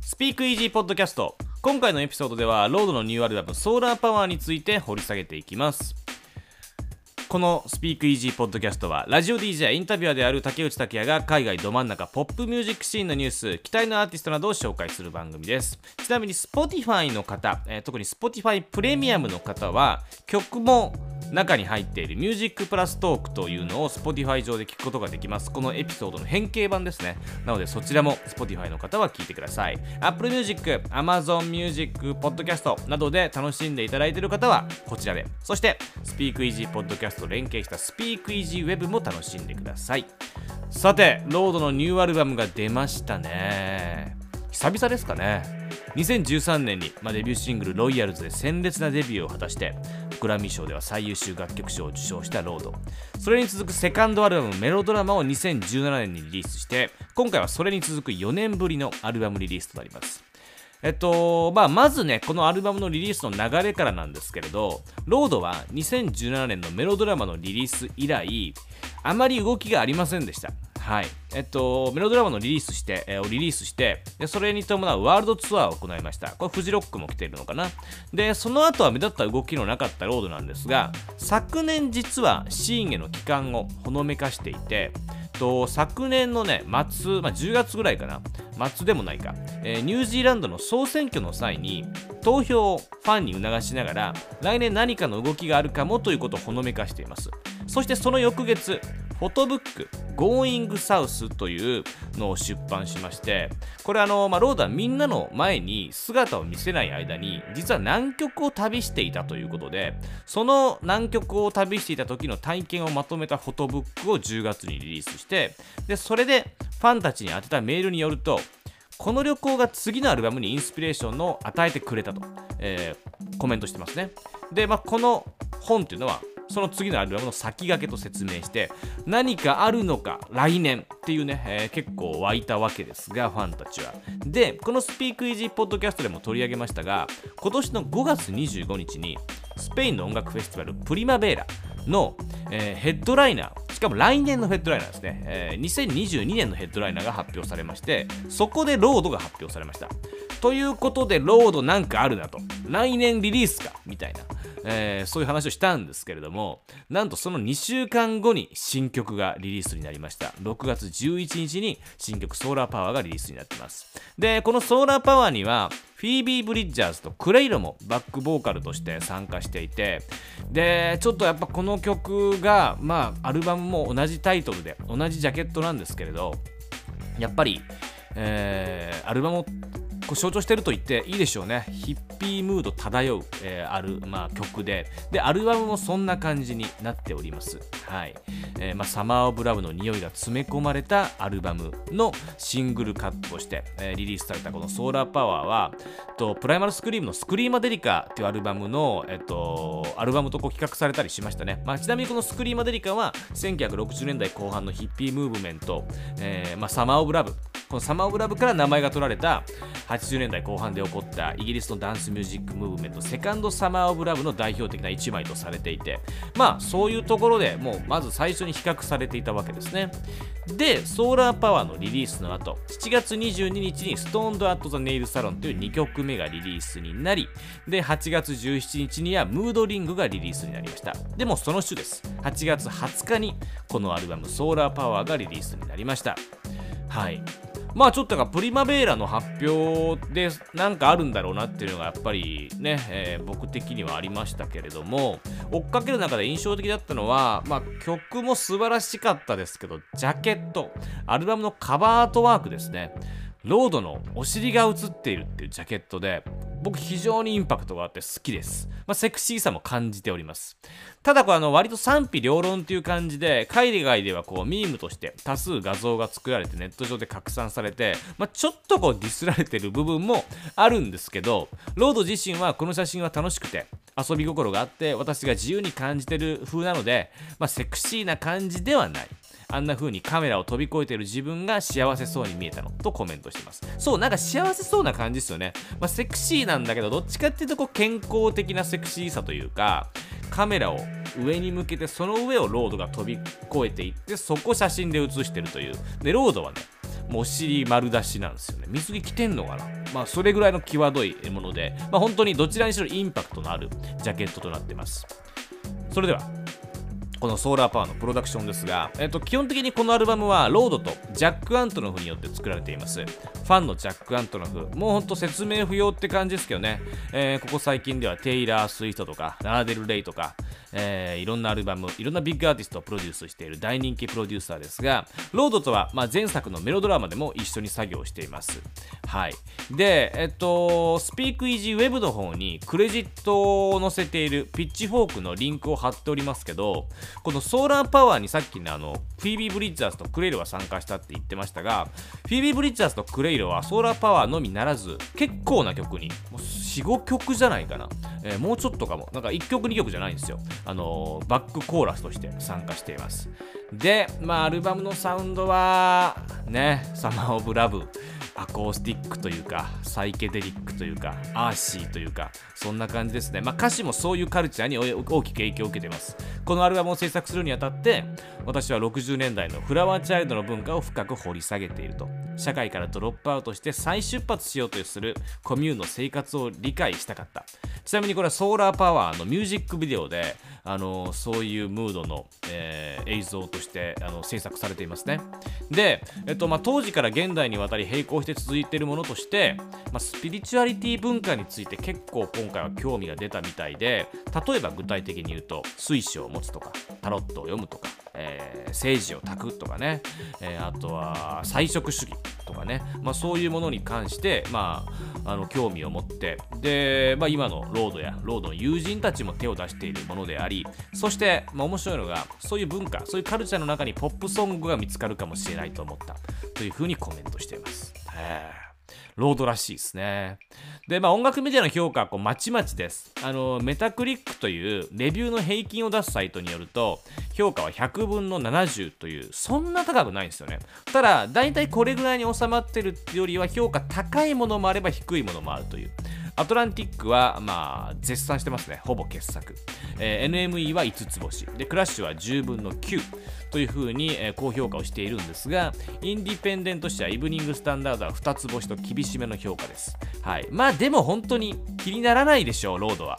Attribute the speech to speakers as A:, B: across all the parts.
A: スピークイージーポッドキャスト今回のエピソードではロードのニューアルバムソーラーパワーについて掘り下げていきます。このスピークイージーポッドキャストはラジオ DJ インタビュアーである竹内拓也が海外ど真ん中ポップミュージックシーンのニュース期待のアーティストなどを紹介する番組です。ちなみに Spotify の方、えー特に Spotify プレミアムの方は曲も中に入っているミュージックプラストークというのを Spotify 上で聞くことができます。このエピソードの変形版ですね。なのでそちらも Spotify の方は聞いてください。Apple Music、Amazon Music、Podcast などで楽しんでいただいている方はこちらで。そして Speak Easy Podcast と連携した Speak Easy Web も楽しんでください。さてロードのニューアルバムが出ましたね。久々ですかね。2013年に、まあ、デビューシングル「ロイヤルズ」で鮮烈なデビューを果たしてグラミー賞では最優秀楽曲賞を受賞したロードそれに続くセカンドアルバム「メロドラマ」を2017年にリリースして今回はそれに続く4年ぶりのアルバムリリースとなりますえっとまあ、まずね、このアルバムのリリースの流れからなんですけれど、ロードは2017年のメロドラマのリリース以来、あまり動きがありませんでした。はい。えっと、メロドラマのリリースして、えーリリースしてで、それに伴うワールドツアーを行いました。これ、フジロックも来ているのかな。で、その後は目立った動きのなかったロードなんですが、昨年実はシーンへの帰還をほのめかしていて、と昨年のね、末、まあ、10月ぐらいかな、末でもないか、えーニュージーランドの総選挙の際に、投票をファンに促しながら、来年何かの動きがあるかもということをほのめかしています。そしてその翌月、フォトブック Going South というのを出版しまして、これあの、まあ、ロードはみんなの前に姿を見せない間に、実は南極を旅していたということで、その南極を旅していた時の体験をまとめたフォトブックを10月にリリースして、で、それでファンたちに宛てたメールによると、この旅行が次のアルバムにインスピレーションを与えてくれたと、えーコメントしてますね。で、まあ、この本っていうのは、その次のアルバムの先駆けと説明して、何かあるのか来年っていうね、えー結構湧いたわけですが、ファンたちは。で、このスピークイージーポッドキャストでも取り上げましたが、今年の5月25日に、スペインの音楽フェスティバル、プリマベーラの、えーヘッドライナー、しかも来年のヘッドライナーですね、えー2022年のヘッドライナーが発表されまして、そこでロードが発表されました。ということで、ロードなんかあるなと。来年リリースかみたいな、えーそういう話をしたんですけれども、なんとその2週間後に新曲がリリースになりました。6月11日に新曲ソーラーパワーがリリースになってます。で、このソーラーパワーには、フィービー・ブリッジャーズとクレイロもバックボーカルとして参加していて、で、ちょっとやっぱこの曲が、まあ、アルバムも同じタイトルで、同じジャケットなんですけれど、やっぱり、えーアルバムこう象徴してると言っていいでしょうね。ヒッピームード漂う、えーある、まあ、曲で、で、アルバムもそんな感じになっております。はい。えーまあ、サマー・オブ・ラブの匂いが詰め込まれたアルバムのシングルカットとして、えーリリースされたこのソーラーパワーは、とプライマルスクリームのスクリーマデリカっていうアルバムの、えっと、アルバムとこう比較されたりしましたね。まあ、ちなみにこのスクリーマデリカは1960年代後半のヒッピームーブメント、えーまあ、サマー・オブ・ラブこのサマー・オブ・ラブから名前が取られた80年代後半で起こったイギリスのダンスミュージックムーブメントセカンド・サマー・オブ・ラブの代表的な一枚とされていてまあそういうところでもうまず最初に比較されていたわけですね。でソーラーパワーのリリースの後7月22日にストーンド・アット・ザ・ネイル・サロンという2曲目がリリースになりで8月17日にはムード・リングがリリースになりました。でもその週です。8月20日にこのアルバムソーラーパワーがリリースになりました。はい。まあちょっとなんかプリマベーラの発表でなんかあるんだろうなっていうのがやっぱりね、えー僕的にはありましたけれども追っかける中で印象的だったのは、まあ、曲も素晴らしかったですけどジャケットアルバムのカバーアートワークですね。ロードのお尻が映っているっていうジャケットで僕非常にインパクトがあって好きです、まあ、セクシーさも感じております。ただこれあの割と賛否両論っていう感じで海外ではこうミームとして多数画像が作られてネット上で拡散されて、まあ、ちょっとこうディスられてる部分もあるんですけどロード自身はこの写真は楽しくて遊び心があって私が自由に感じてる風なので、まあ、セクシーな感じではない。あんな風にカメラを飛び越えてる自分が幸せそうに見えたのとコメントしてます。そう、なんか幸せそうな感じですよね。まあ、セクシーなんだけど、どっちかっていうとこう健康的なセクシーさというか、カメラを上に向けてその上をロードが飛び越えていってそこ写真で写してるというでロードはねもうお尻丸出しなんですよね水着着てんのかな？まあそれぐらいの際どいもので、まあ、本当にどちらにしろインパクトのあるジャケットとなってますそれではこのソーラーパワーのプロダクションですが、えっと、基本的にこのアルバムはロードとジャック・アントノフによって作られています。 fun. のジャック・アントノフ。もうほんと説明不要って感じですけどね、えー、ここ最近ではテイラー・スウィフトとかラナ・デル・レイとかえー、いろんなアルバムいろんなビッグアーティストをプロデュースしている大人気プロデューサーですがロードとは、まあ、前作のメロドラマでも一緒に作業しています。はい。でえっとスピークイージーウェブの方にクレジットを載せているピッチフォークのリンクを貼っておりますけどこのソーラーパワーにさっきのあのフィービー・ブリッジャーズとクレイロが参加したって言ってましたがフィービー・ブリッジャーズとクレイロはソーラーパワーのみならず結構な曲に。4、5曲じゃないかな、えー、もうちょっとかも。なんか1曲2曲じゃないんですよ。あのバックコーラスとして参加しています。でまあアルバムのサウンドはねサマー・オブ・ラブ。アコースティックというかサイケデリックというかアーシーというかそんな感じですね。まあ歌詞もそういうカルチャーに大きく影響を受けています。このアルバムを制作するにあたって私は60年代のフラワーチャイルドの文化を深く掘り下げていると。社会からドロップアウトして再出発しようとするコミューンの生活を理解したかった。ちなみにこれはソーラーパワーのミュージックビデオであのそういうムードの、えー、映像としてあの制作されていますね。で、えっとまあ、当時から現代にわたり並行して続いているものとして、まあ、スピリチュアリティ文化について結構今回は興味が出たみたいで例えば具体的に言うと水晶を持つとかタロットを読むとかえー、政治を炊くとかね、えー、あとは菜食主義とかね、まあ、そういうものに関して、まあ、あの興味を持って。で、まあ、今のロードやロードの友人たちも手を出しているものでありそして、まあ、面白いのがそういう文化そういうカルチャーの中にポップソングが見つかるかもしれないと思った。というふうにコメントしています。ロードらしいですね。で、まあ、音楽メディアの評価はこうまちまちです。あの、メタクリックというレビューの平均を出すサイトによると、評価は100分の70という、そんな高くないんですよね。ただ、大体これぐらいに収まってるってよりは、評価高いものもあれば低いものもあるという。アトランティックは、まあ、絶賛してますね。ほぼ傑作。えー、NME は5つ星。で、クラッシュは10分の9というふうに、えー、高評価をしているんですが、インディペンデント社イブニングスタンダードは2つ星と厳しめの評価です。はい。まあ、でも本当に気にならないでしょう、ロードは。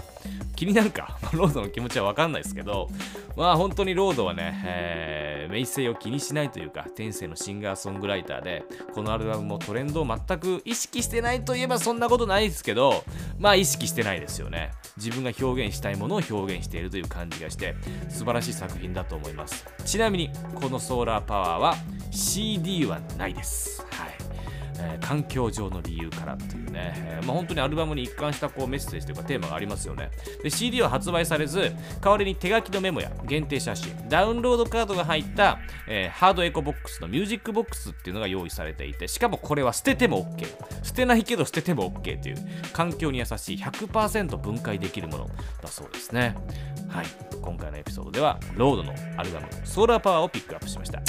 A: 気になるか ロードの気持ちは分かんないですけど、まあ本当にロードはね、えー、名声を気にしないというか、天性のシンガーソングライターで、このアルバムもトレンドを全く意識してないといえばそんなことないですけど、まあ意識してないですよね。自分が表現したいものを表現しているという感じがして、素晴らしい作品だと思います。ちなみに、このソーラーパワーは CD はないです。はい。えー、環境上の理由からというね、えー、まあ、本当にアルバムに一貫したこうメッセージというかテーマがありますよね。で CD は発売されず代わりに手書きのメモや限定写真ダウンロードカードが入った、えー、ハードエコボックスのミュージックボックスっていうのが用意されていてしかもこれは捨てても OK 捨てないけど捨てても OK という環境に優しい100%分解できるものだそうですね。はい。今回のエピソードではロードのアルバムソーラーパワーをピックアップしました。